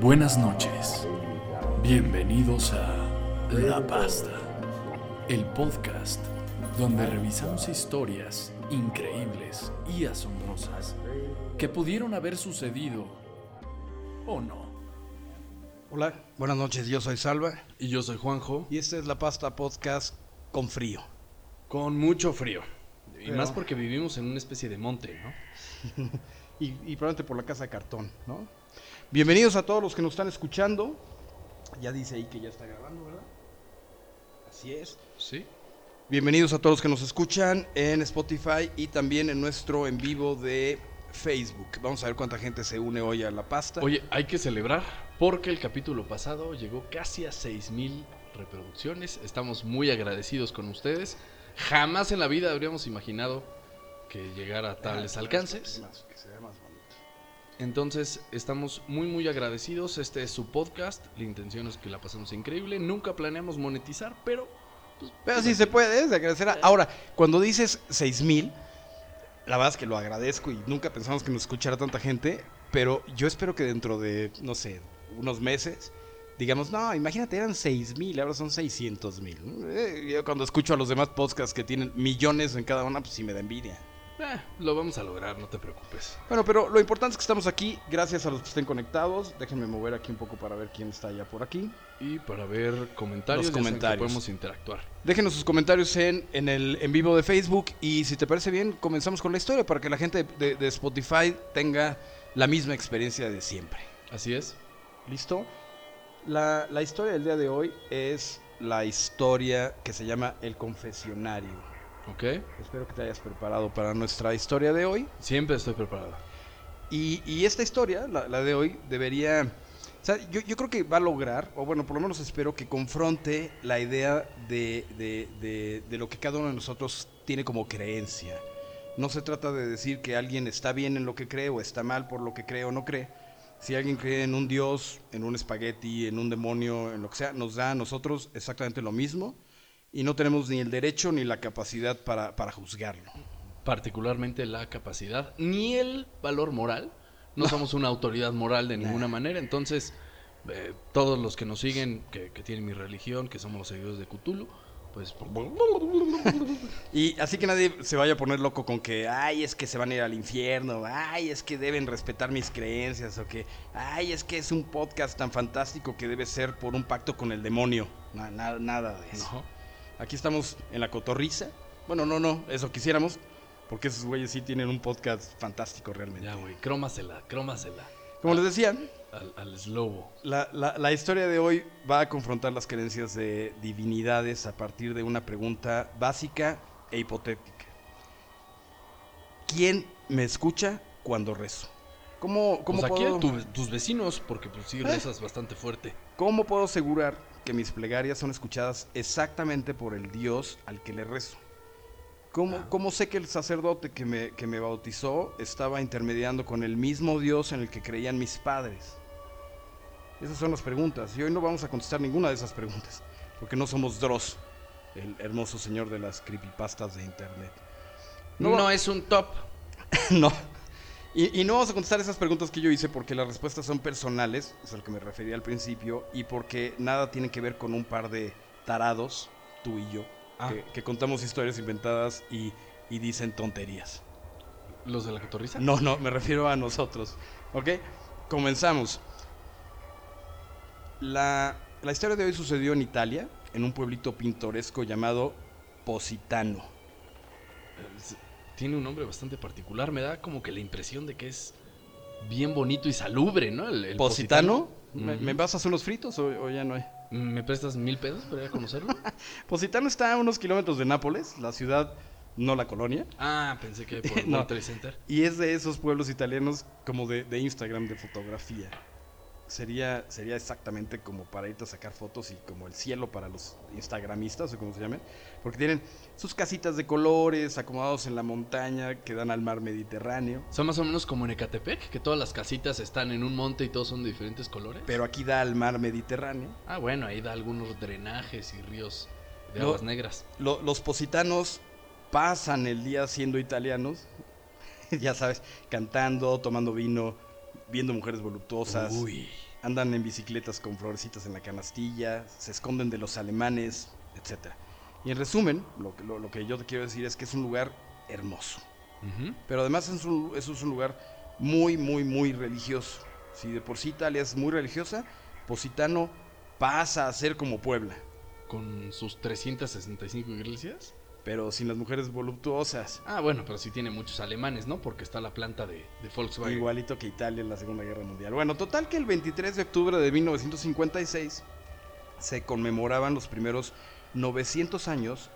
Buenas noches. Bienvenidos a La Pasta, el podcast donde revisamos historias increíbles y asombrosas que pudieron haber sucedido o no. Hola, buenas noches, yo soy Salva Y yo soy Juanjo, y esta es La Pasta Podcast con frío. con mucho frío. Y Pero- más porque vivimos en una especie de monte, ¿no? Y, y probablemente por la casa de cartón, ¿no? Bienvenidos a todos los que nos están escuchando. Ya dice ahí que ya está grabando, ¿verdad? Así es. Sí. Bienvenidos a todos los que nos escuchan en Spotify y también en nuestro en vivo de Facebook. Vamos a ver cuánta gente se une hoy a La Pasta. Oye, hay que celebrar porque el capítulo pasado llegó casi a 6000 reproducciones. Estamos muy agradecidos con ustedes. Jamás en la vida habríamos imaginado que llegara a tales alcances. Más, más bonito. Entonces, estamos muy muy agradecidos. Este es su podcast. La intención es que la pasemos increíble. Nunca planeamos monetizar, pero pues, Pero sí se puede, es de agradecer. a- Ahora, cuando dices 6000, la verdad es que lo agradezco y nunca pensamos que nos escuchara tanta gente, pero yo espero que dentro de, no sé, unos meses, digamos, no, imagínate, eran 6000, ahora son 600 mil. Yo cuando escucho a los demás podcasts que tienen millones en cada una, pues sí me da envidia. Eh, lo vamos a lograr, no te preocupes. Bueno, pero lo importante es que estamos aquí, gracias a los que estén conectados. Déjenme mover aquí un poco para ver quién está ya por aquí. Y para ver comentarios, Los saben que comentarios. podemos interactuar. Déjenos sus comentarios en, en el en vivo de Facebook y si te parece bien, comenzamos con la historia para que la gente de, de Spotify tenga la misma experiencia de siempre. Así es. ¿Listo? La, la historia del día de hoy es la historia que se llama El Confesionario. ¿Ok? Espero que te hayas preparado para nuestra historia de hoy. Siempre estoy preparado. Y, y esta historia, la, la de hoy, debería... O sea, yo, yo creo que va a lograr, o bueno, por lo menos espero que confronte la idea de, de- de- de lo que cada uno de nosotros tiene como creencia. No se trata de decir que alguien está bien en lo que cree o está mal por lo que cree o no cree. Si alguien cree en un dios, en un espagueti, en un demonio, en lo que sea, nos da a nosotros exactamente lo mismo y no tenemos ni el derecho ni la capacidad para, para juzgarlo. Particularmente la capacidad, ni el valor moral. No, somos una autoridad moral de ninguna manera. Entonces, eh, todos los que nos siguen, que, que tienen mi religión, que somos los seguidores de Cthulhu, pues Y así que nadie se vaya a poner loco con que, ay, es que se van a ir al infierno, ay, es que deben respetar mis creencias, o que, ay, es que es un podcast tan fantástico que debe ser por un pacto con el demonio. Na- na- nada de eso. no. Aquí estamos en la cotorriza. Bueno, no, no, eso quisiéramos, porque esos güeyes sí tienen un podcast fantástico realmente. Ya, güey, crómasela, crómasela. Como les decía, Al, al slobo. La, la- la historia de hoy va a confrontar las creencias de divinidades a partir de una pregunta básica e hipotética. ¿Quién me escucha cuando rezo? ¿Cómo, cómo, Pues aquí puedo, tu- tus vecinos, porque pues sí rezas bastante fuerte. cómo puedo asegurar que mis plegarias son escuchadas exactamente por el Dios al que le rezo? ¿Cómo, Ah. cómo sé que el sacerdote que me, que me bautizó estaba intermediando con el mismo Dios en el que creían mis padres? Esas son las preguntas. Y hoy no vamos a contestar ninguna de esas preguntas. Porque no somos Dross, el hermoso señor de las creepypastas de internet. No, No. es un top. no. Y, y no vamos a contestar esas preguntas que yo hice porque las respuestas son personales, es a lo que me refería al principio, y porque nada tiene que ver con un par de tarados, tú y yo, Ah. que, que contamos historias inventadas y, y dicen tonterías. ¿Los de la cotorriza? No, no, me refiero a nosotros. ¿Ok? Comenzamos. La, la historia de hoy sucedió en Italia, en un pueblito pintoresco llamado Positano. Tiene un nombre bastante particular. Me da como que la impresión de que es bien bonito y salubre, ¿no? El, el ¿Positano? ¿Me, me vas a hacer unos fritos o, o ya no hay? ¿Me prestas mil pesos para ir a conocerlo? Positano está a unos kilómetros de Nápoles, la ciudad, no la colonia. ah, pensé que por No. Center. Y es de esos pueblos italianos como de, de Instagram, de fotografía. Sería, sería exactamente como para irte a sacar fotos y como el cielo para los instagramistas o como se llamen. Porque tienen sus casitas de colores acomodados en la montaña que dan al mar Mediterráneo. Son más o menos como en Ecatepec, que todas las casitas están en un monte y todos son de diferentes colores. Pero aquí da al mar Mediterráneo. Ah, bueno, ahí da algunos drenajes y ríos de aguas negras. Lo- los positanos pasan el día siendo italianos, ya sabes, cantando, tomando vino, viendo mujeres voluptuosas. Uy. andan en bicicletas con florecitas en la canastilla, se esconden de los alemanes, etc. Y en resumen, lo que, lo, lo que yo te quiero decir es que es un lugar hermoso. Pero además es un, eso es un lugar muy, muy, muy religioso. Si de por sí Italia es muy religiosa, Positano pasa a ser como Puebla, Con sus 365 iglesias. Pero sin las mujeres voluptuosas. Ah, bueno, pero sí tiene muchos alemanes, ¿no? Porque está la planta de, de Volkswagen. Igualito que Italia en la Segunda Guerra Mundial. Bueno, total que el 23 de octubre de 1956 se conmemoraban los primeros 900 años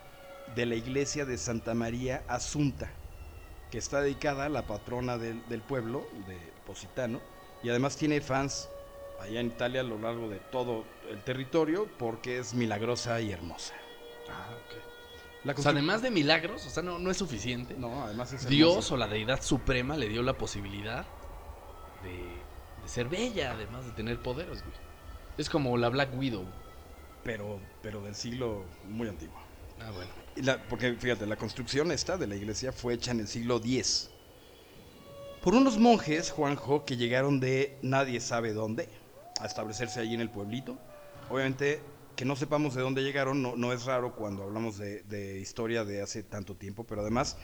de la iglesia de Santa María Asunta, que está dedicada a la patrona del, del pueblo, de Positano, y además tiene fans allá en Italia a lo largo de todo el territorio porque es milagrosa y hermosa. Ah, ok. La O sea, además de milagros, o sea, no, no es suficiente. No, además es Dios o la deidad suprema le dio la posibilidad de, de ser bella, además de tener poderes, güey. Es como la Black Widow. pero, pero del siglo muy antiguo. Ah, bueno. La- porque fíjate, la construcción esta de la iglesia fue hecha en el siglo X por unos monjes, Juanjo, que llegaron de nadie sabe dónde a establecerse allí en el pueblito. Obviamente, que no sepamos de dónde llegaron no, no es raro cuando hablamos de, de historia de hace tanto tiempo, pero además,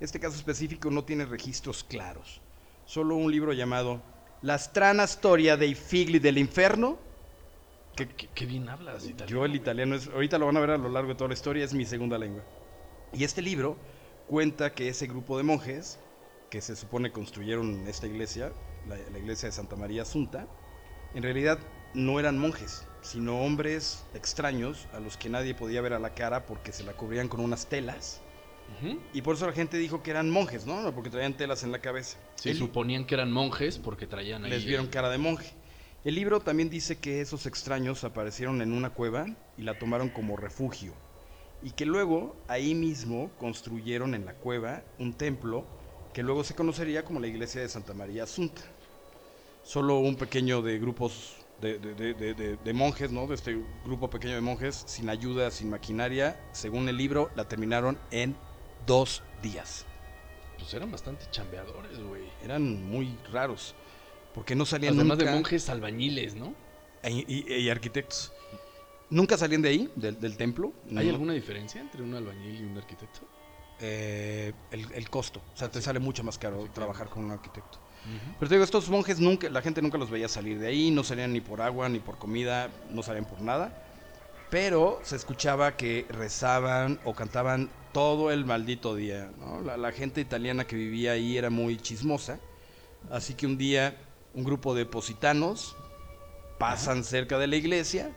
este caso específico no tiene registros claros. Solo un libro llamado La strana storia dei figli dell'inferno ¿Qué, qué- qué bien hablas, italiano. yo el italiano es, ahorita lo van a ver a lo largo de toda la historia, es mi segunda lengua. Y este libro cuenta que ese grupo de monjes, que se supone construyeron esta iglesia, la, la iglesia de Santa María Asunta, en realidad no eran monjes, sino hombres extraños a los que nadie podía ver a la cara porque se la cubrían con unas telas. Y por eso la gente dijo que eran monjes, ¿no? Porque traían telas en la cabeza. Sí, suponían que eran monjes porque traían ahí. les vieron cara de monje. El libro también dice que esos extraños aparecieron en una cueva y la tomaron como refugio. Y que luego ahí mismo construyeron en la cueva un templo que luego se conocería como la iglesia de Santa María Asunta. Solo un pequeño de grupos de, de- de- de- de- de monjes, ¿no? De este grupo pequeño de monjes, sin ayuda, sin maquinaria, según el libro, la terminaron en dos días. Pues eran bastante chambeadores, güey. Eran muy raros, porque no salían Además de nunca- monjes albañiles, ¿no? e- y, y arquitectos. Nunca salían de ahí, del, del templo. ¿Hay No. alguna diferencia entre un albañil y un arquitecto? Eh, el, el costo. O sea, te sale mucho más caro trabajar con un arquitecto. Pero te digo, estos monjes nunca, la gente nunca los veía salir de ahí, no salían ni por agua, ni por comida, no salían por nada. Pero se escuchaba que rezaban o cantaban todo el maldito día. ¿no? La, la gente italiana que vivía ahí era muy chismosa. Así que un día un grupo de positanos pasan cerca de la iglesia,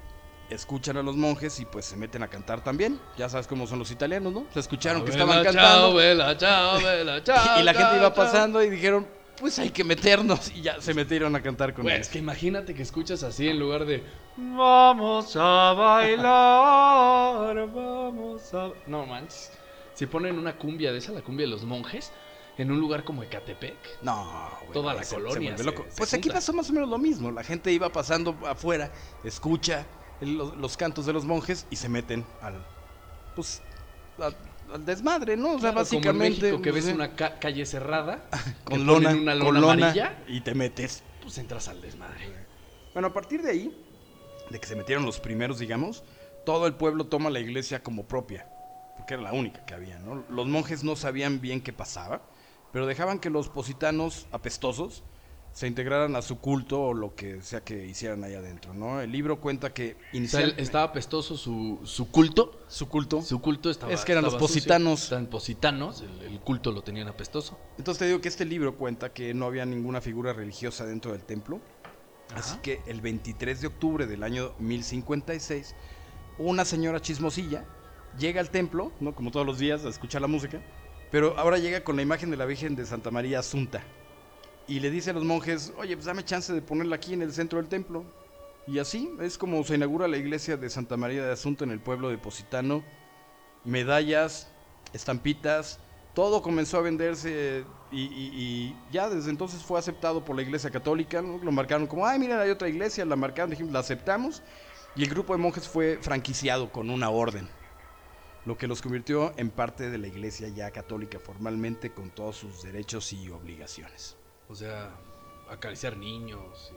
escuchan a los monjes y pues se meten a cantar también. Ya sabes cómo son los italianos, ¿no? Se escucharon que estaban cantando. Chao, vela, chao, vela, chao, Y la gente iba pasando y dijeron, pues hay que meternos. Y ya se metieron a cantar con Güey, él. es que imagínate que escuchas así en lugar de Vamos a bailar, vamos a... No manches. Si ponen una cumbia de esa, la cumbia de los monjes, en un lugar como Ecatepec. No, güey, Toda la se- colonia se- loco. se Pues aquí pasó más o menos lo mismo. La gente iba pasando afuera, escucha el- los, los cantos de los monjes y se meten al, pues, al desmadre, ¿no? O sea, Claro, básicamente. Como en México que pues, ves una ca- calle cerrada, con lona, una con lona lona amarilla, y te metes. pues entras al desmadre. Bueno, a partir de ahí, de que se metieron los primeros, digamos, todo el pueblo toma la iglesia como propia, porque era la única que había, ¿no? Los monjes no sabían bien qué pasaba, pero dejaban que los positanos apestosos se integraran a su culto o lo que sea que hicieran ahí adentro, ¿no? El libro cuenta que inicialmente estaba apestoso su, su culto. su culto. Su culto estaba. Es que eran los sucio. positanos. Positanos, el, el culto lo tenían apestoso. Entonces te digo que este libro cuenta que no había ninguna figura religiosa dentro del templo. Así que el 23 de octubre del año 1056, una señora chismosilla llega al templo, ¿no? Como todos los días, a escuchar la música, pero ahora llega con la imagen de la Virgen de Santa María Asunta. Y le dice a los monjes, oye, pues dame chance de ponerla aquí en el centro del templo. Y así es como se inaugura la iglesia de Santa María de Asunta en el pueblo de Positano. Medallas, estampitas, todo comenzó a venderse y, ya desde entonces fue aceptado por la iglesia católica. Lo marcaron como, ay, miren, hay otra iglesia, la marcaron, dijimos, la aceptamos. Y el grupo de monjes fue franquiciado con una orden, lo que los convirtió en parte de la iglesia ya católica formalmente con todos sus derechos y obligaciones. O sea, acariciar niños.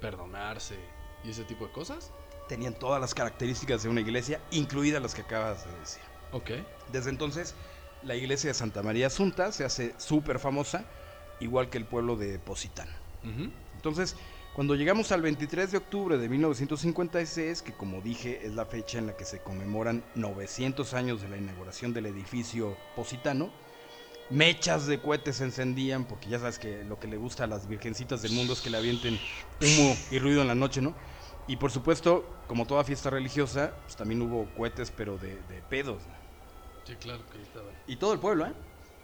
perdonarse y ese tipo de cosas. Tenían todas las características de una iglesia, incluidas las que acabas de decir. Ok. Desde entonces, la iglesia de Santa María Asunta se hace súper famosa, igual que el pueblo de Positán. Entonces, cuando llegamos al 23 de octubre de 1956, que como dije es la fecha en la que se conmemoran 900 años de la inauguración del edificio positano, mechas de cohetes se encendían, porque ya sabes que lo que le gusta a las virgencitas del mundo es que le avienten humo y ruido en la noche, ¿no? Y por supuesto, como toda fiesta religiosa, pues también hubo cohetes, pero de, de pedos. ¿no? Sí, claro que ahí estaba. Y todo el pueblo, ¿eh?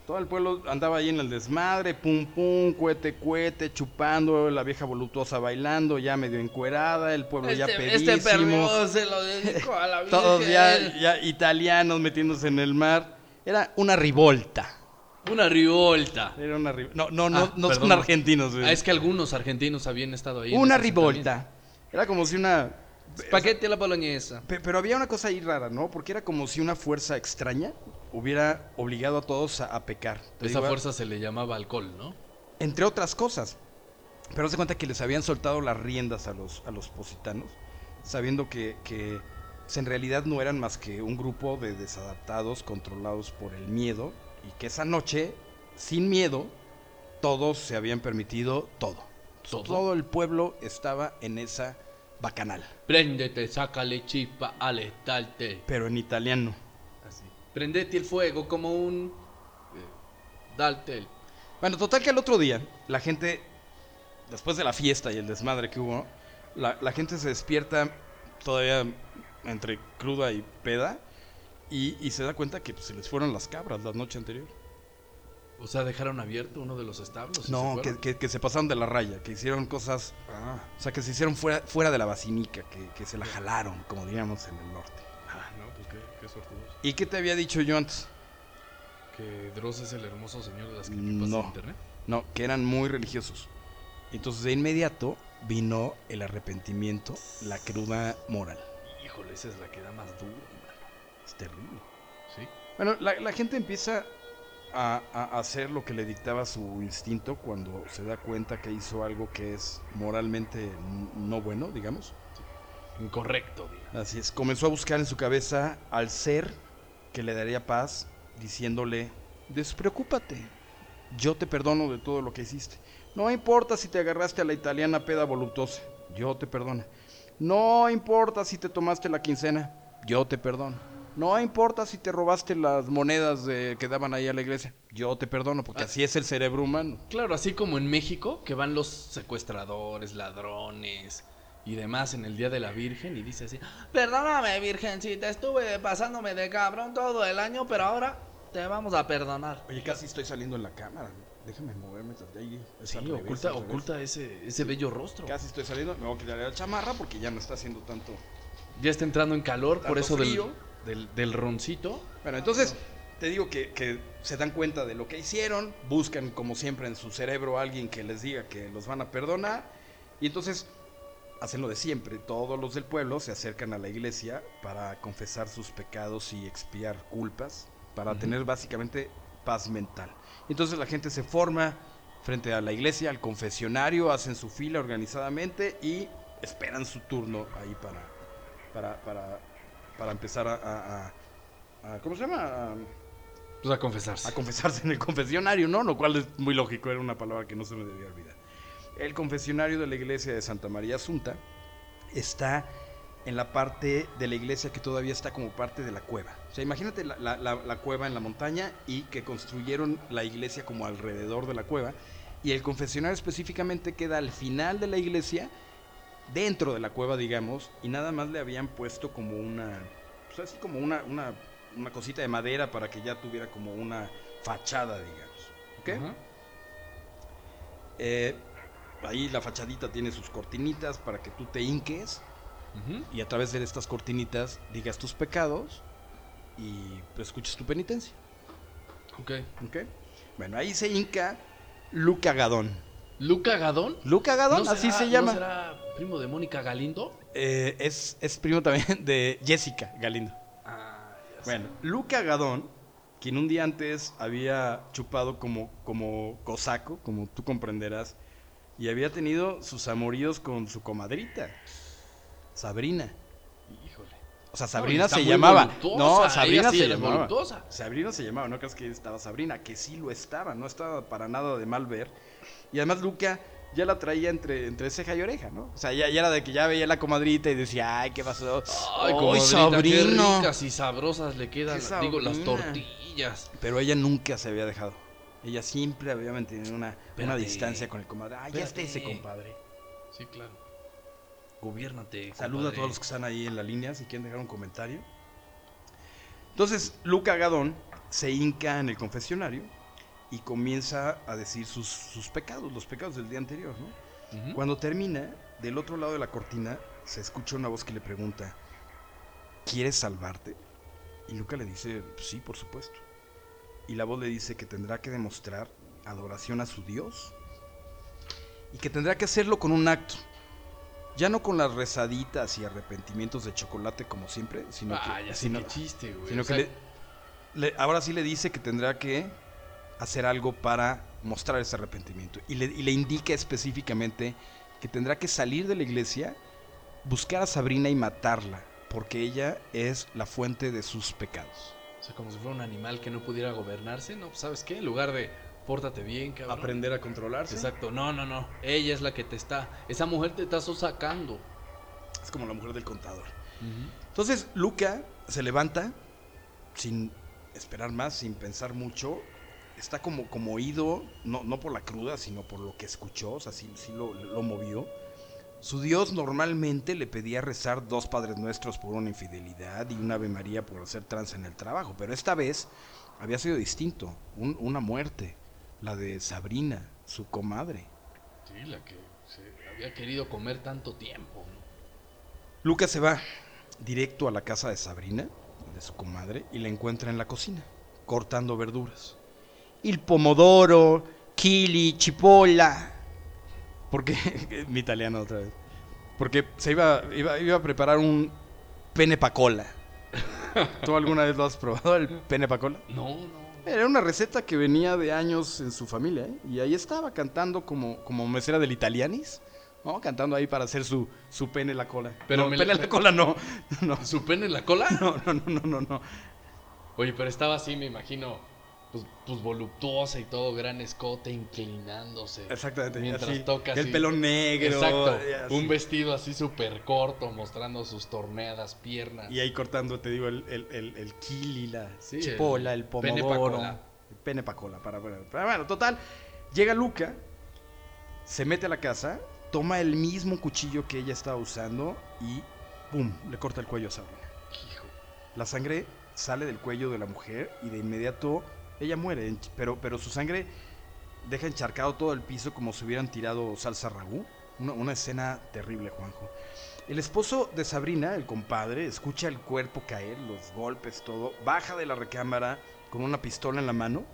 Todo el pueblo andaba ahí en el desmadre, pum pum, cuete cuete, chupando, la vieja voluptuosa bailando, ya medio encuerada, el pueblo ya pedísimo. perro se lo dedico a la todos ya, ya italianos metiéndose en el mar. Era una rivolta. Una rivolta. Era una ri- No, no, no, Ah, no son argentinos. Ah, es que algunos argentinos habían estado ahí. una rivolta. Era como si una... Paquete a la boloñesa. Pe- Pero había una cosa ahí rara, ¿no? Porque era como si una fuerza extraña hubiera obligado a todos a, a pecar. Te Esa digo, fuerza se le llamaba alcohol, ¿no? entre otras cosas. Pero se cuenta que les habían soltado las riendas a los, a los positanos, sabiendo que, que en realidad no eran más que un grupo de desadaptados controlados por el miedo y que esa noche, sin miedo, todos se habían permitido todo. ¿Todo? Todo el pueblo estaba en esa bacanal, Préndete, sácale chispa al estarte. pero en italiano. Así. Prendete el fuego como un. eh, Daltel. Bueno, total que al otro día, la gente, después de la fiesta y el desmadre que hubo, la, la gente se despierta todavía entre cruda y peda y, y se da cuenta que pues, se les fueron las cabras la noche anterior. O sea, dejaron abierto uno de los establos. se No, que, que- que se pasaron de la raya, que hicieron cosas, Ah, o sea, que se hicieron fuera, fuera de la basinica, que, que se la jalaron, como diríamos en el norte. ah, no, pues qué, qué. ¿Y qué te había dicho yo antes? Que Dross es el hermoso señor de las creepypastas No. de internet. No, que eran muy religiosos. Entonces de inmediato vino el arrepentimiento, la cruda moral. Híjole, esa es la que da más duro. Es terrible. ¿Sí? Bueno, la, la gente empieza a, a hacer lo que le dictaba su instinto cuando se da cuenta que hizo algo que es moralmente no bueno, digamos. Incorrecto. Así es, comenzó a buscar en su cabeza al ser que le daría paz, diciéndole, despreocúpate, yo te perdono de todo lo que hiciste. No importa si te agarraste a la italiana peda voluptuosa, yo te perdono. No importa si te tomaste la quincena, yo te perdono. No importa si te robaste las monedas de- que daban ahí a la iglesia, yo te perdono, porque así es el cerebro humano. Claro, así como en México, que van los secuestradores, ladrones y demás en el Día de la Virgen y dice así, perdóname Virgencita, estuve pasándome de cabrón todo el año, pero ahora te vamos a perdonar. Oye, casi estoy saliendo en la cámara. Déjame moverme. de ahí. Sí, revés, oculta, oculta ese, ese bello rostro. Casi estoy saliendo. Me voy a quitar la chamarra porque ya no está haciendo tanto. Ya está entrando en calor, por eso frío. del, del roncito. Bueno, entonces te digo que, que se dan cuenta de lo que hicieron. Buscan, como siempre, en su cerebro a alguien que les diga que los van a perdonar. Y entonces hacen lo de siempre. Todos los del pueblo se acercan a la iglesia para confesar sus pecados y expiar culpas. Para tener básicamente paz mental. Entonces la gente se forma frente a la iglesia, al confesionario, hacen su fila organizadamente y esperan su turno ahí para, para, para, para empezar a, a- a- a- ¿cómo se llama? A, Pues a confesarse. a confesarse en el confesionario, ¿no? Lo cual es muy lógico, era una palabra que no se me debía olvidar. El confesionario de la iglesia de Santa María Asunta está en la parte de la iglesia que todavía está como parte de la cueva. O sea, imagínate la, la- la- la cueva en la montaña y que construyeron la iglesia como alrededor de la cueva. Y el confesionario específicamente queda al final de la iglesia, dentro de la cueva, digamos, y nada más le habían puesto como una, pues así como una, una, una cosita de madera para que ya tuviera como una fachada, digamos. ¿Ok? Eh, ahí la fachadita tiene sus cortinitas para que tú te hinques Ujú. y a través de estas cortinitas digas tus pecados y pues, escuches tu penitencia. Ok. ¿Ok? Bueno, ahí se hinca Luca Gadón. ¿Luca Gadón? Luca Gadón, ¿No así será- se ¿No llama. será primo de Mónica Galindo? Eh, es, es primo también de Jessica Galindo. Ah, ya sé. Bueno, Luca Gadón, quien un día antes había chupado como, como cosaco, como tú comprenderás, y había tenido sus amoríos con su comadrita, Sabrina. O sea, Sabrina se llamaba. No, Sabrina sí se llamaba. voluptuosa. Sabrina se llamaba, no creas que estaba Sabrina, que sí lo estaba, no estaba para nada de mal ver. Y además Luca ya la traía entre, entre ceja y oreja, ¿no? O sea, ya, ya era de que ya veía la comadrita y decía, ay, ¿qué pasó? Ay, como Sabrina! qué ricas y sabrosas le quedan, digo, las tortillas. Pero ella nunca se había dejado. Ella siempre había mantenido una, una distancia con el comadre. Ah, ya está ese compadre. Sí, claro. Gobiérnate. Saluda a todos los que están ahí en la línea si quieren dejar un comentario. Entonces, Luca Gadón se hinca en el confesionario y comienza a decir sus, sus pecados, los pecados del día anterior. Cuando termina, del otro lado de la cortina se escucha una voz que le pregunta, ¿quieres salvarte? Y Luca le dice, sí, por supuesto. Y la voz le dice que tendrá que demostrar adoración a su Dios y que tendrá que hacerlo con un acto. Ya no con las rezaditas y arrepentimientos de chocolate como siempre, sino Ah, que, ya sé sino- qué chiste, güey. sino O que le- le- ahora sí le dice que tendrá que hacer algo para mostrar ese arrepentimiento. Y le, y le indica específicamente que tendrá que salir de la iglesia, buscar a Sabrina y matarla, porque ella es la fuente de sus pecados. O sea, como si fuera un animal que no pudiera gobernarse, ¿no? ¿Sabes qué? En lugar de pórtate bien, cabrón. Aprender a controlarse. Exacto. No, no, no. Ella es la que te está. Esa mujer te está sacando. Es como la mujer del contador. Entonces Luca se levanta sin esperar más, sin pensar mucho. Está como, como oído, no, no por la cruda, sino por lo que escuchó, o sea, sí, sí lo, lo movió. Su Dios normalmente le pedía rezar dos Padres Nuestros por una infidelidad y una Ave María por hacer trance en el trabajo, pero esta vez había sido distinto, un- una muerte, la de Sabrina, su comadre. Sí, la que se había querido comer tanto tiempo, ¿no? Lucas se va directo a la casa de Sabrina, de su comadre, y la encuentra en la cocina, cortando verduras. Il pomodoro, chili, chipolla. Porque, mi italiano otra vez. Porque se iba, iba, iba a preparar un pene pacola. ¿Tú alguna vez lo has probado, el pene pacola? No, no. Era una receta que venía de años en su familia, ¿eh? Y ahí estaba cantando como, como mesera del Italianis, ¿no? Cantando ahí para hacer su, su pene la cola. Pero no, me pene la- la cola no. No, ¿Su pene en la cola? no, no, no, no, no, no. Oye, pero estaba así, me imagino, pues, pues voluptuosa y todo, gran escote, inclinándose. Exactamente. Mientras así, toca El así. pelo negro. Exacto. Un vestido así súper corto, mostrando sus torneadas piernas. Y ahí cortando, te digo, el, el, el, el chili, la Sí, chipola, el el, pene pomodoro. pene pacola. Para, para, para- bueno, total. Llega Luca, se mete a la casa, toma el mismo cuchillo que ella estaba usando y ¡pum! Le corta el cuello a Sabrina. Hijo. La sangre sale del cuello de la mujer y de inmediato ella muere, pero, pero su sangre deja encharcado todo el piso como si hubieran tirado salsa ragú. Una, una escena terrible, Juanjo. El esposo de Sabrina, el compadre, escucha el cuerpo caer, los golpes, todo, baja de la recámara con una pistola en la mano,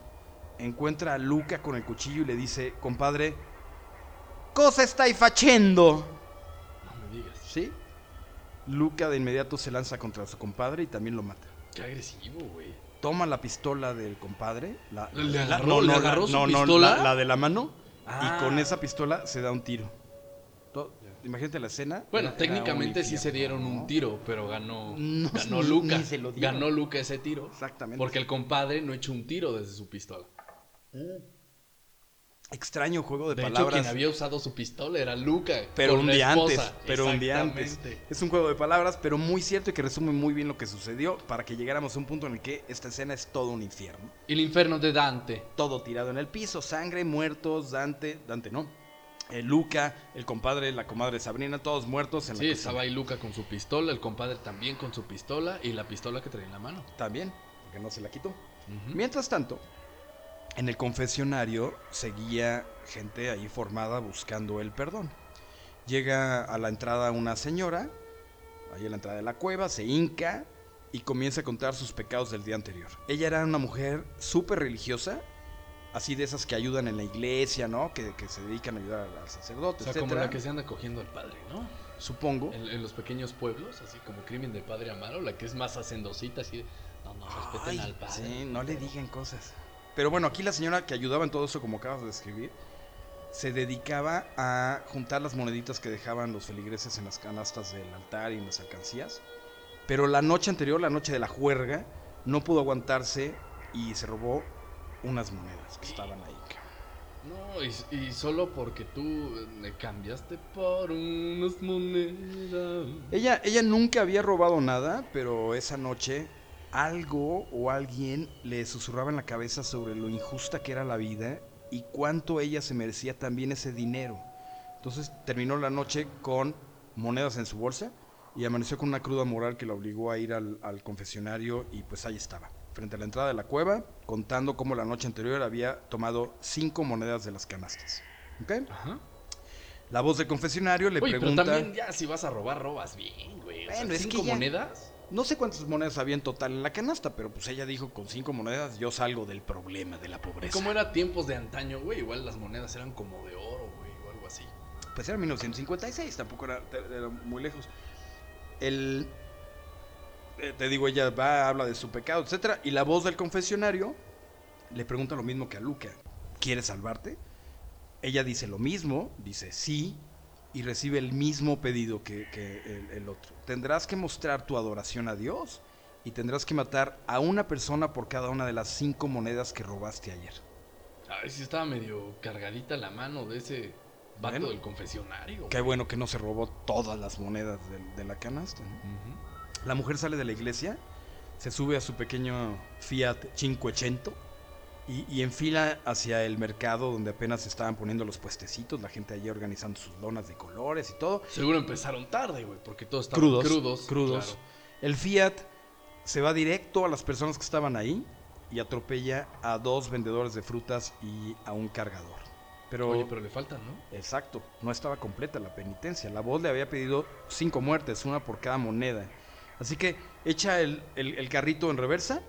encuentra a Luca con el cuchillo y le dice, compadre, ¿cosa estáis facendo? No me digas. ¿Sí? Luca de inmediato se lanza contra su compadre y también lo mata. Qué agresivo, güey. Toma la pistola del compadre. La, ¿Le la- agarró- le la- su no, pistola? la, la de la mano. Ah. Y con esa pistola se da un tiro. Imagínate la escena. Bueno, era- técnicamente sí se dieron un tiro, pero ganó, ganó ni- Luca. ni se lo dieron. ganó Luca ese tiro. Exactamente. Porque el compadre no echó un tiro desde su pistola. Extraño juego de, De hecho, palabras. quien había usado su pistola era Luca. pero un día esposa. antes, pero un día antes. Es un juego de palabras, pero muy cierto y que resume muy bien lo que sucedió para que llegáramos a un punto en el que esta escena es todo un infierno. El infierno de Dante. todo tirado en el piso, sangre, muertos, Dante, Dante no, eh, Luca, el compadre, la comadre Sabrina, todos muertos en la Sí, estaba ahí Luca con su pistola, el compadre también con su pistola y la pistola que traía en la mano. También, porque no se la quitó. Mientras tanto, en el confesionario seguía gente ahí formada buscando el perdón. Llega a la entrada una señora, ahí a la entrada de la cueva, se hinca y comienza a contar sus pecados del día anterior. Ella era una mujer súper religiosa, así de esas que ayudan en la iglesia, ¿no? Que, que se dedican a ayudar al O sacerdote, sea, como la que se anda cogiendo al padre, ¿no? Supongo. En, en los pequeños pueblos, así como crimen del padre Amaro, la que es más hacendosita, así de, no, no, respeten Ay, al padre. Sí, no le digan cosas. Pero bueno, aquí la señora que ayudaba en todo eso, como acabas de describir, se dedicaba a juntar las moneditas que dejaban los feligreses en las canastas del altar y en las alcancías. Pero la noche anterior, la noche de la juerga, no pudo aguantarse y se robó unas monedas que estaban ahí. No, y, y solo porque tú me cambiaste por unas monedas. Ella, ella nunca había robado nada, pero esa noche algo o alguien le susurraba en la cabeza sobre lo injusta que era la vida y cuánto ella se merecía también ese dinero. Entonces terminó la noche con monedas en su bolsa y amaneció con una cruda moral que la obligó a ir al, al confesionario y pues ahí estaba, frente a la entrada de la cueva, contando cómo la noche anterior había tomado cinco monedas de las canastas. ¿Ok? Ajá. La voz del confesionario le Oye, pregunta... pero también ya si vas a robar, robas bien, güey. O sea, Bueno, que cinco ya- monedas. No sé cuántas monedas había en total en la canasta, pero pues ella dijo con cinco monedas yo salgo del problema de la pobreza. Como era tiempos de antaño, güey, igual las monedas eran como de oro, güey, o algo así. Pues era 1956, tampoco era, era muy lejos. El, eh, te digo, ella va, habla de su pecado, etcétera, y la voz del confesionario le pregunta lo mismo que a Luca. ¿Quieres salvarte? Ella dice lo mismo, dice sí, y recibe el mismo pedido que, que el, el otro. Tendrás que mostrar tu adoración a Dios y tendrás que matar a una persona por cada una de las cinco monedas que robaste ayer. Ay, sí estaba medio cargadita la mano de ese vato Bueno. del confesionario. Qué bueno que no se robó todas las monedas del- de, la canasta. ¿no? Ujú. La mujer sale de la iglesia, se sube a su pequeño Fiat 500 y, y enfila hacia el mercado donde apenas se estaban poniendo los puestecitos, la gente allí organizando sus lonas de colores y todo. Seguro empezaron tarde, güey, porque todos estaban Crudos, crudos. crudos. claro. El Fiat se va directo a las personas que estaban ahí y atropella a dos vendedores de frutas y a un cargador. Pero, Oye, pero le faltan, ¿no? exacto, no estaba completa la penitencia. La voz le había pedido cinco muertes, una por cada moneda. Así que echa el, el- el carrito en reversa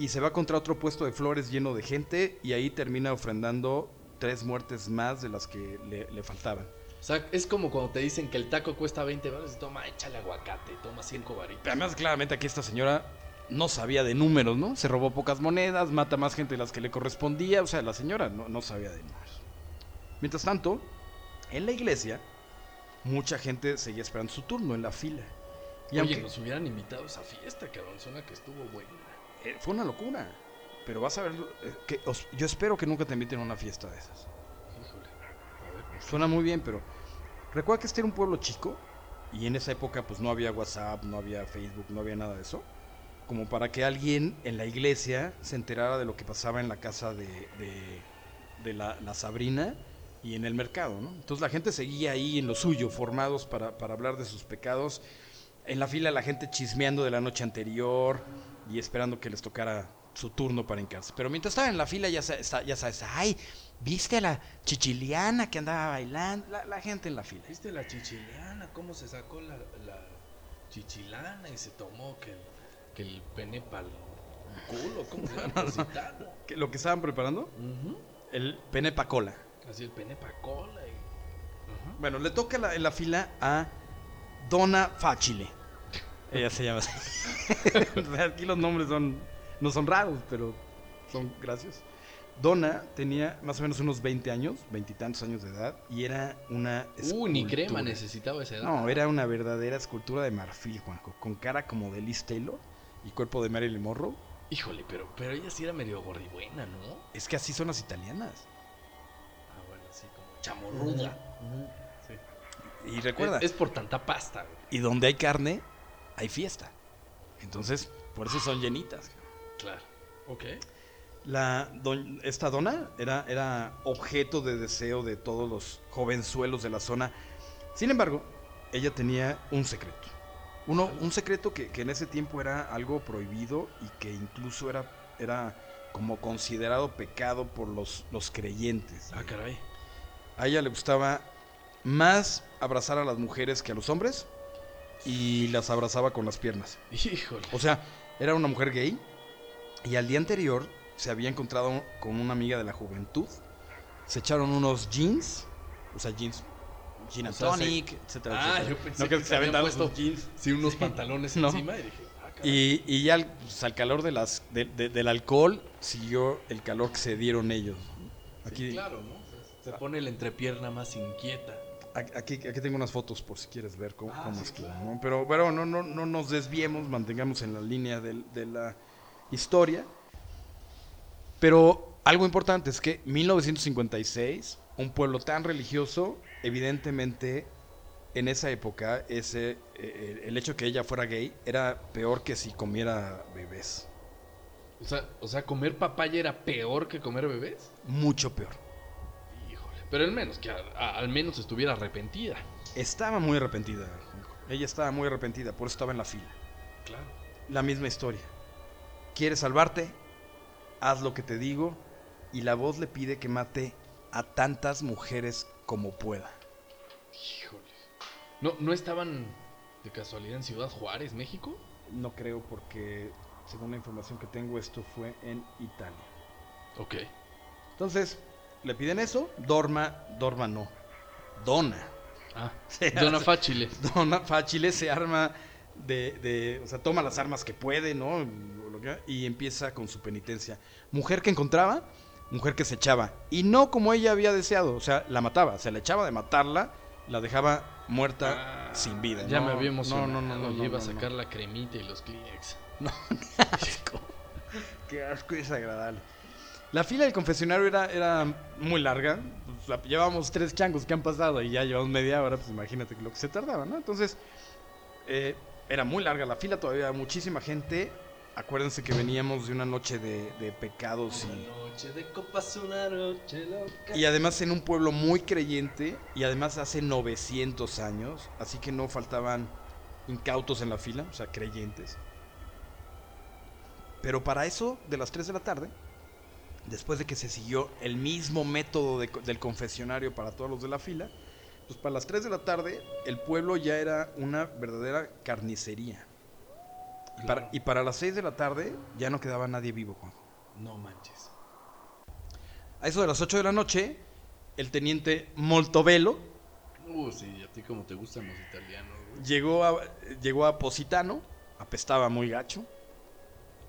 y se va contra otro puesto de flores lleno de gente y ahí termina ofrendando tres muertes más de las que le, le faltaban. O sea, es como cuando te dicen que el taco cuesta 20 baros y toma, échale aguacate, toma 5 varitas. Pero además, claramente aquí esta señora no sabía de números, ¿no? Se robó pocas monedas, mata más gente de las que le correspondía. O sea, la señora no, no sabía de números. Mientras tanto, en la iglesia, mucha gente seguía esperando su turno en la fila. Y Oye, aunque nos hubieran invitado a esa fiesta, cabrón, suena que estuvo buena. Eh, fue una locura. Pero vas a ver, eh, que os- yo espero que nunca te inviten a una fiesta de esas. Híjole. Pues, Suena muy bien, pero recuerda que este era un pueblo chico y en esa época pues no había WhatsApp, no había Facebook, no había nada de eso. Como para que alguien en la iglesia se enterara de lo que pasaba en la casa de, de- de la, la Sabrina y en el mercado, ¿no? Entonces la gente seguía ahí en lo suyo, formados para, para hablar de sus pecados. En la fila la gente chismeando de la noche anterior y esperando que les tocara su turno para hincarse. Pero mientras estaba en la fila ya, ya sabes, ay, ¿viste a la chichiliana que andaba bailando? La, la gente en la fila. ¿Viste la chichilana? ¿Cómo se sacó la, la chichilana y se tomó que el, que el pene culo? ¿Cómo se llama? Positano. ¿Qué- ¿Lo que estaban preparando? El pene pa' cola. Así el pene pa' cola y... Bueno, le toca la- en la fila a Dona Facile. Ella se llama así. Aquí los nombres son, no son raros, pero son graciosos. Donna tenía más o menos unos 20 años, veintitantos años de edad, y era una Uh, ni crema escultura. necesitaba esa edad. No, era una verdadera escultura de marfil, Juanjo, con cara como de Liz Taylor y cuerpo de Marilyn Monroe. Híjole, pero, pero ella sí era medio gordibuena, ¿no? Es que así son las italianas. Ah, bueno, así como chamorruda. Sí. Y recuerda, Es, es por tanta pasta, güey. y donde hay carne, hay fiesta. Entonces, por eso son llenitas. Claro. Ok. La, don- esta dona era, era objeto de deseo de todos los jovenzuelos de la zona. Sin embargo, ella tenía un secreto. Uno, un secreto que, que en ese tiempo era algo prohibido y que incluso era, era como considerado pecado por los, los creyentes. Ah, caray. A ella le gustaba más abrazar a las mujeres que a los hombres y las abrazaba con las piernas. Híjole. O sea, era una mujer gay y al día anterior se había encontrado con una amiga de la juventud. Se echaron unos jeans, o sea, jeans, gin and O sea, se- tonic, etcétera, Ah, etcétera. yo pensé No que, que se habían dado puesto jeans. sí, unos pantalones No. encima y dije, ah. Y, y ya al, pues, al calor de las, de- de- del alcohol siguió el calor que se dieron ellos. Sí, Aquí claro, ¿no? Se, Se pone la entrepierna más inquieta. Aquí, aquí tengo unas fotos por si quieres ver cómo, Ah, cómo sí, estuvo, claro. ¿no? Pero, pero no, no, no nos desviemos, mantengamos en la línea de, la historia. Pero algo importante es que 1956, un pueblo tan religioso, evidentemente en esa época ese, eh, el hecho que ella fuera gay era peor que si comiera bebés. O sea, o sea, comer papaya era peor que comer bebés. Mucho peor. Pero al menos que a- a- al menos estuviera arrepentida. Estaba muy arrepentida. Ella estaba muy arrepentida, por eso estaba en la fila. Claro. la misma historia. ¿Quieres salvarte? Haz lo que te digo. Y la voz le pide que mate a tantas mujeres como pueda. Híjole. ¿No, ¿No estaban de casualidad en Ciudad Juárez, México? No creo porque, según la información que tengo, esto fue en Italia. Ok. Entonces, le piden eso. Dorma, Dorma no. Dona. Ah, Dona hace- Fáchile. Dona Fáchile se arma de, de- O sea, toma las armas que puede, ¿no? Y empieza con su penitencia. Mujer que encontraba, mujer que se echaba. Y no como ella había deseado. O sea, la mataba. Se la echaba de matarla, la dejaba muerta Ah, sin vida. Ya No, me había emocionado. No, no, no. no, no, iba a no, no. sacar la cremita y los Kleenex. asco. Qué asco y desagradable. La fila del confesionario era, era muy larga. Pues, la- llevábamos tres changos que han pasado y ya llevamos media hora. Pues imagínate lo que se tardaba, ¿no? Entonces, eh, era muy larga la fila, todavía muchísima gente. Acuérdense que veníamos de una noche de, de pecados y, noche de copas, una noche loca. y además en un pueblo muy creyente y además hace 900 años. Así que no faltaban incautos en la fila, o sea, creyentes. Pero para eso, de las 3 de la tarde, después de que se siguió el mismo método de del confesionario para todos los de la fila, pues para las 3 de la tarde el pueblo ya era una verdadera carnicería. Y, para, Claro. y para las 6 de la tarde ya no quedaba nadie vivo, Juanjo. No manches. A eso de las 8 de la noche, el teniente Moltovelo Uh, sí, a ti como te gustan los italianos, güey. llegó a, llegó a Positano, apestaba muy gacho.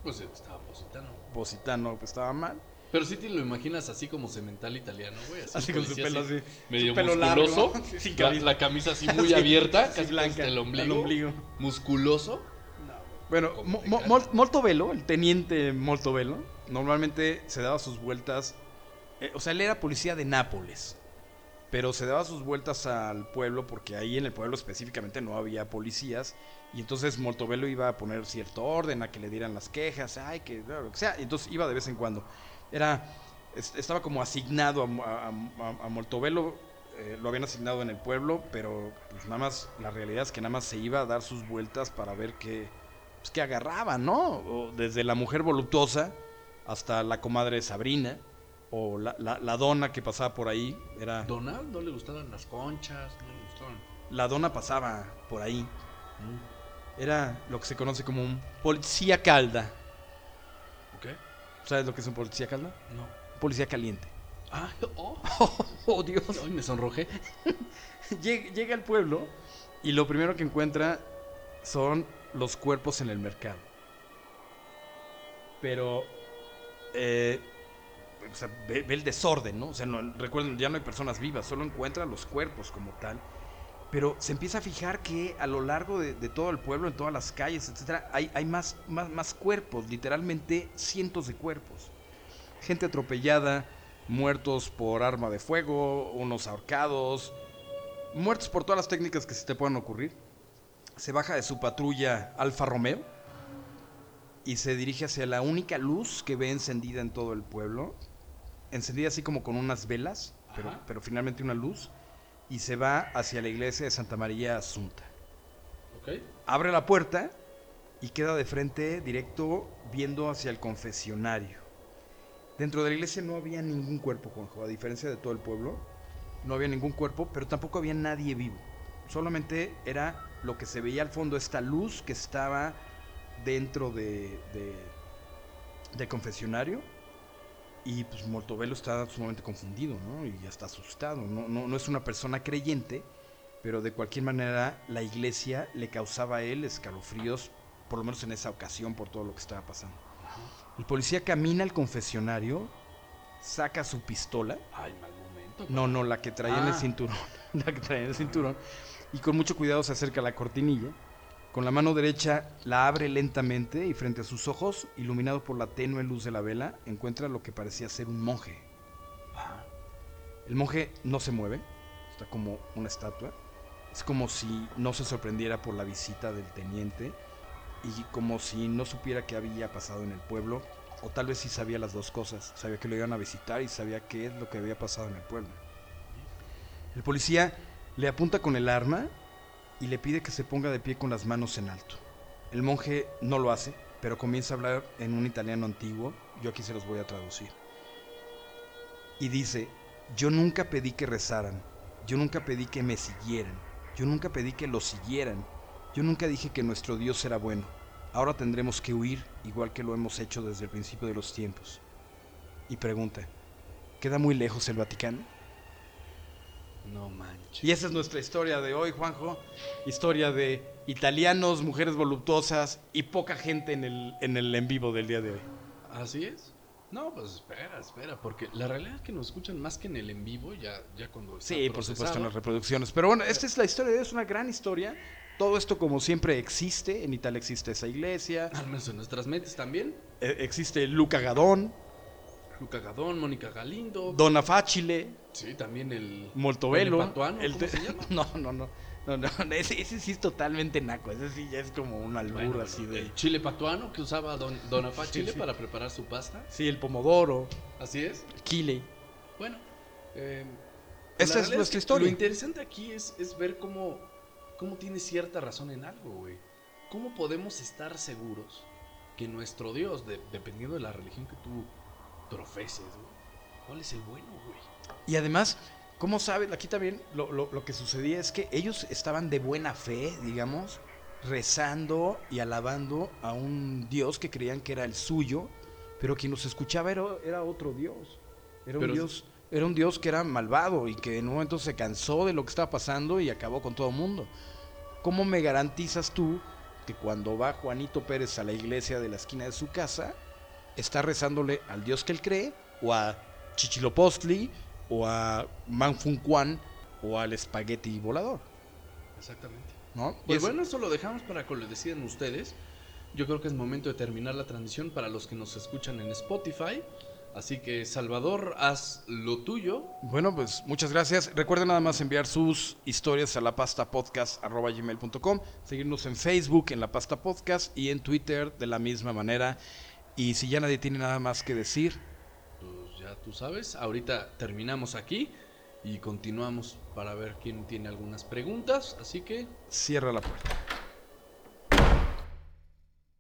Pues estaba positano. Positano apestaba mal. Pero sí te lo imaginas así como cemental italiano, güey. Así, con su pelo así. Medio su pelo musculoso. largo, sin la, camisa así muy abierta, sí, casi blanca, hasta el ombligo. Musculoso. Bueno, Como Mo- Mo- Moltovelo, el teniente Moltovelo, normalmente se daba sus vueltas. eh, o sea, él era policía de Nápoles. Pero se daba sus vueltas al pueblo porque ahí en el pueblo específicamente no había policías. Y entonces Moltovelo iba a poner cierto orden, a que le dieran las quejas, ay, que lo que sea. Y entonces iba de vez en cuando. Era, es- estaba como asignado a, a, a- a Moltovelo, eh, lo habían asignado en el pueblo, pero pues nada más, la realidad es que nada más se iba a dar sus vueltas para ver qué, pues, qué agarraba, ¿no? O desde la mujer voluptuosa hasta la comadre Sabrina, o la, la- la dona que pasaba por ahí, era... Donald no le gustaban las conchas, no le gustaban. La dona pasaba por ahí. Mm, Era lo que se conoce como un policía calda. ¿Sabes lo que es un policía calda? No. Un policía caliente. Ah, oh, Oh, Dios. ay, me sonrojé. Llega, llega al pueblo y lo primero que encuentra son los cuerpos en el mercado. Pero eh, o sea, ve, ve el desorden, ¿no? O sea, no- recuerden, ya no hay personas vivas, solo encuentra los cuerpos como tal. Pero se empieza a fijar que a lo largo de, de todo el pueblo, en todas las calles, etcétera, hay, hay más, más, más cuerpos, literalmente cientos de cuerpos. Gente atropellada, muertos por arma de fuego, unos ahorcados, muertos por todas las técnicas que se te puedan ocurrir. Se baja de su patrulla Alfa Romeo y se dirige hacia la única luz que ve encendida en todo el pueblo. Encendida así como con unas velas, pero finalmente una luz. Y se va hacia la iglesia de Santa María Asunta. Abre la puerta y queda de frente directo viendo hacia el confesionario. Dentro de la iglesia no había ningún cuerpo, Juanjo, a diferencia de todo el pueblo. No había ningún cuerpo, pero tampoco había nadie vivo. Solamente era lo que se veía al fondo, esta luz que estaba dentro de, de- del confesionario. Y pues Mortovelo está sumamente confundido, ¿no? Y hasta asustado. No, no, no es una persona creyente, pero de cualquier manera la iglesia le causaba a él escalofríos, por lo menos en esa ocasión, por todo lo que estaba pasando. El policía camina al confesionario, saca su pistola Ay, mal momento. No, no, la que traía en el Ah. cinturón. La que traía en el cinturón. Y con mucho cuidado se acerca a la cortinilla. Con la mano derecha la abre lentamente y frente a sus ojos, iluminado por la tenue luz de la vela, encuentra lo que parecía ser un monje. El monje no se mueve, está como una estatua. Es como si no se sorprendiera por la visita del teniente y como si no supiera qué había pasado en el pueblo, o tal vez sí sabía las dos cosas. Sabía que lo iban a visitar y sabía qué es lo que había pasado en el pueblo. El policía le apunta con el arma y le pide que se ponga de pie con las manos en alto. El monje no lo hace, pero comienza a hablar en un italiano antiguo. Yo aquí se los voy a traducir. Y dice, yo nunca pedí que rezaran, yo nunca pedí que me siguieran, yo nunca pedí que lo siguieran, yo nunca dije que nuestro Dios era bueno. Ahora tendremos que huir, igual que lo hemos hecho desde el principio de los tiempos. Y pregunta, ¿queda muy lejos el Vaticano? No manches. Y esa es nuestra historia de hoy, Juanjo. Historia de italianos, mujeres voluptuosas y poca gente en el en, el en vivo del día de hoy. ¿Así es? No, pues espera, espera, porque la realidad es que nos escuchan más que en el en vivo, ya, ya cuando está Sí, por supuesto, en las reproducciones. Pero bueno, esta es la historia de hoy, es una gran historia. Todo esto, como siempre, existe. En Italia existe esa iglesia. Al menos en nuestras mentes también. Eh, existe Luca Gadón, Luca Gadón, Mónica Galindo. Donna Facile, sí, también el... Moltovelo. ¿El Patuano? el ¿Cómo te- se llama? No, no, no. no, no, ese, ese sí es totalmente naco. Ese sí ya es como un albur Bueno, así de. El chile patuano que usaba don, Don Afá Sí, Chile sí. para preparar su pasta. Sí, el pomodoro, Así es. el chile. Bueno, eh, Esta es nuestra que historia. Lo interesante aquí es, es ver cómo, cómo tiene cierta razón en algo, güey. ¿Cómo podemos estar seguros que nuestro Dios, de- dependiendo de la religión que tú profeses, güey, cuál es el bueno, güey? Y además, ¿cómo sabes? Aquí también lo, lo- lo que sucedía es que ellos estaban de buena fe, digamos, rezando y alabando a un Dios que creían que era el suyo, pero quien los escuchaba era, era otro Dios. Era un Pero- Dios. Era un Dios que era malvado y que en un momento se cansó de lo que estaba pasando y acabó con todo el mundo. ¿Cómo me garantizas tú que cuando va Juanito Pérez a la iglesia de la esquina de su casa, está rezándole al Dios que él cree, o a Chichilopostli, o a Manfuncuan, o al espagueti volador? Exactamente. ¿No? Pues es- bueno, eso lo dejamos para que lo decidan ustedes. Yo creo que es momento de terminar la transmisión para los que nos escuchan en Spotify. Así que, Salvador, haz lo tuyo. Bueno, pues muchas gracias. Recuerden nada más enviar sus historias a la pasta podcast.gmail.com, seguirnos en Facebook en la pasta podcast y en Twitter de la misma manera. Y si ya nadie tiene nada más que decir, Pues ya tú sabes, ahorita terminamos aquí y continuamos para ver quién tiene algunas preguntas. Así que cierra la puerta.